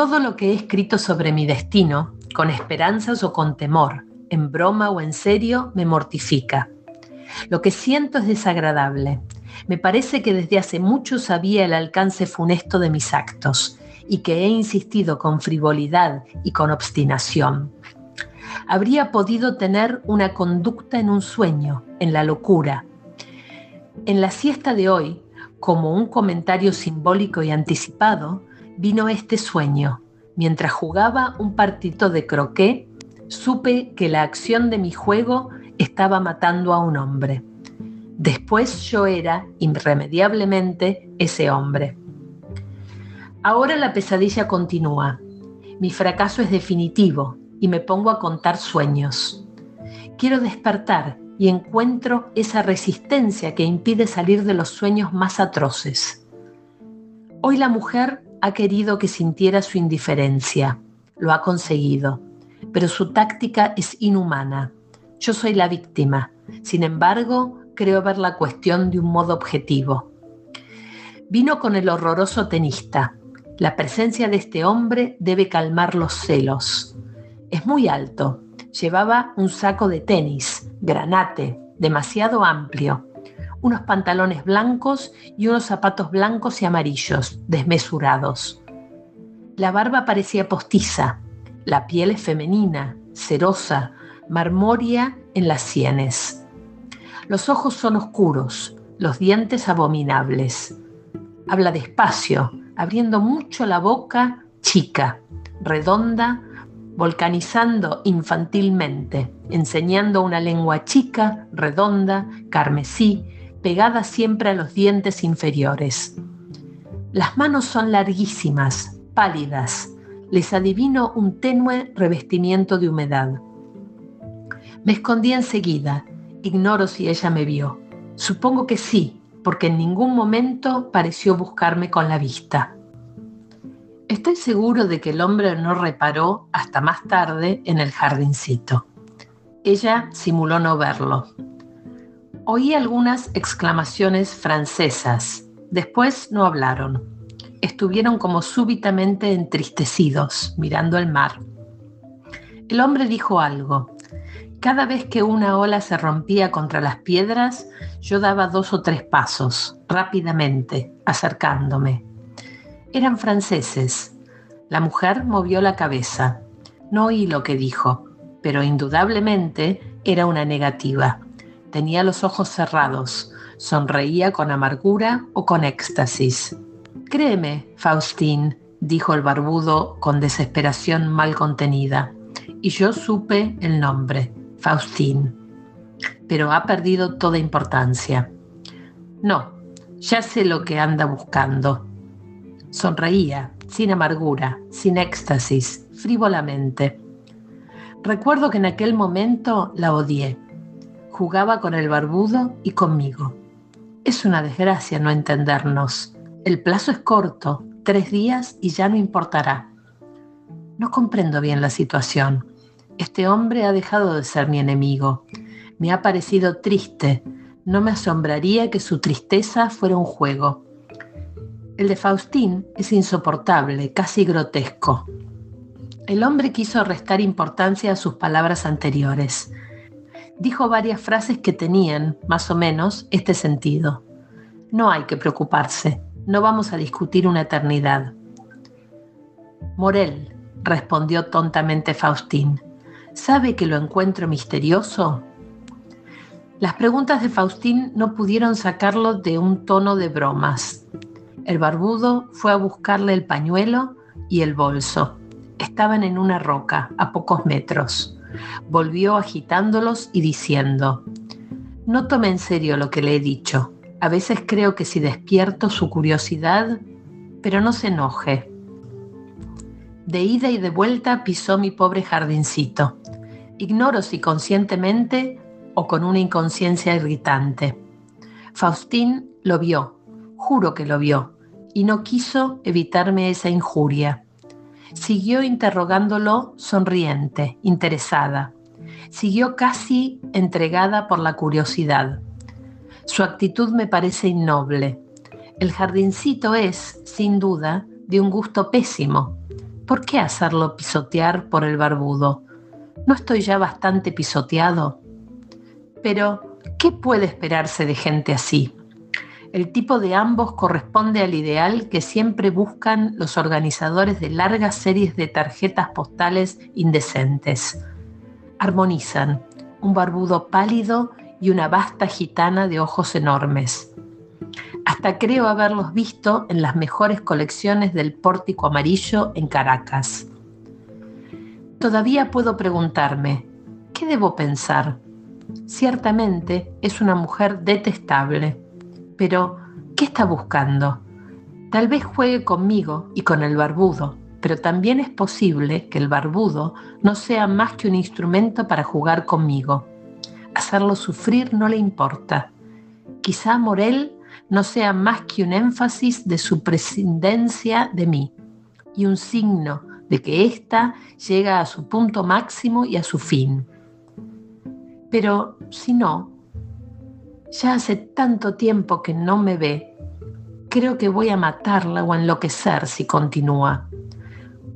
Todo lo que he escrito sobre mi destino, con esperanzas o con temor, en broma o en serio, me mortifica. Lo que siento es desagradable. Me parece que desde hace mucho sabía el alcance funesto de mis actos y que he insistido con frivolidad y con obstinación. Habría podido tener una conducta en un sueño, en la locura. En la siesta de hoy, como un comentario simbólico y anticipado, vino este sueño. Mientras jugaba un partito de croquet, supe que la acción de mi juego estaba matando a un hombre. Después yo era, irremediablemente, ese hombre. Ahora la pesadilla continúa. Mi fracaso es definitivo y me pongo a contar sueños. Quiero despertar y encuentro esa resistencia que impide salir de los sueños más atroces. Hoy la mujer ha querido que sintiera su indiferencia. Lo ha conseguido. Pero su táctica es inhumana. Yo soy la víctima. Sin embargo, creo ver la cuestión de un modo objetivo. Vino con el horroroso tenista. La presencia de este hombre debe calmar los celos. Es muy alto. Llevaba un saco de tenis, granate, demasiado amplio, unos pantalones blancos y unos zapatos blancos y amarillos, desmesurados. La barba parecía postiza, la piel es femenina, cerosa, marmoria en las sienes. Los ojos son oscuros, los dientes abominables. Habla despacio, abriendo mucho la boca, chica, redonda, volcanizando infantilmente, enseñando una lengua chica, redonda, carmesí, pegada siempre a los dientes inferiores. Las manos son larguísimas, pálidas, les adivino un tenue revestimiento de humedad. Me escondí enseguida, ignoro si ella me vio. Supongo que sí, porque en ningún momento pareció buscarme con la vista. Estoy seguro de que el hombre no reparó hasta más tarde en el jardincito. Ella simuló no verlo. Oí algunas exclamaciones francesas. Después no hablaron. Estuvieron como súbitamente entristecidos, mirando el mar. El hombre dijo algo. Cada vez que una ola se rompía contra las piedras, yo daba dos o tres pasos, rápidamente, acercándome. Eran franceses. La mujer movió la cabeza. No oí lo que dijo, pero indudablemente era una negativa. Tenía los ojos cerrados, sonreía con amargura o con éxtasis. Créeme, Faustín, dijo el barbudo con desesperación mal contenida, y yo supe el nombre, Faustín. Pero ha perdido toda importancia. No, ya sé lo que anda buscando. Sonreía, sin amargura, sin éxtasis, frívolamente. Recuerdo que en aquel momento la odié. Jugaba con el barbudo y conmigo. Es una desgracia no entendernos. El plazo es corto, tres días y ya no importará. No comprendo bien la situación. Este hombre ha dejado de ser mi enemigo. Me ha parecido triste. No me asombraría que su tristeza fuera un juego. El de Faustín es insoportable, casi grotesco. El hombre quiso restar importancia a sus palabras anteriores. Dijo varias frases que tenían, más o menos, este sentido. No hay que preocuparse, no vamos a discutir una eternidad. Morel, respondió tontamente Faustín, ¿sabe que lo encuentro misterioso? Las preguntas de Faustín no pudieron sacarlo de un tono de bromas. El barbudo fue a buscarle el pañuelo y el bolso. Estaban en una roca, a pocos metros. Volvió agitándolos y diciendo, No tome en serio lo que le he dicho. A veces creo que si despierto su curiosidad, pero no se enoje. De ida y de vuelta pisó mi pobre jardincito. Ignoro si conscientemente o con una inconsciencia irritante. Faustín lo vio, juro que lo vio, y no quiso evitarme esa injuria. Siguió interrogándolo sonriente, interesada. Siguió casi entregada por la curiosidad. Su actitud me parece innoble. El jardincito es, sin duda, de un gusto pésimo, ¿por qué hacerlo pisotear por el barbudo? ¿No estoy ya bastante pisoteado? Pero, ¿qué puede esperarse de gente así? El tipo de ambos corresponde al ideal que siempre buscan los organizadores de largas series de tarjetas postales indecentes. Armonizan un barbudo pálido y una vasta gitana de ojos enormes. Hasta creo haberlos visto en las mejores colecciones del pórtico amarillo en Caracas. Todavía puedo preguntarme, ¿qué debo pensar? Ciertamente es una mujer detestable, pero ¿qué está buscando? Tal vez juegue conmigo y con el barbudo, pero también es posible que el barbudo no sea más que un instrumento para jugar conmigo. Hacerlo sufrir no le importa. Quizá Morel no sea más que un énfasis de su prescindencia de mí y un signo de que ésta llega a su punto máximo y a su fin. Pero si no, ya hace tanto tiempo que no me ve, creo que voy a matarla o enloquecer si continúa.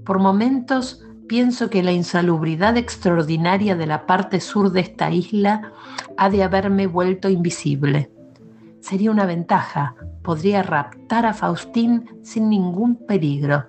Por momentos pienso que la insalubridad extraordinaria de la parte sur de esta isla ha de haberme vuelto invisible. Sería una ventaja, podría raptar a Faustín sin ningún peligro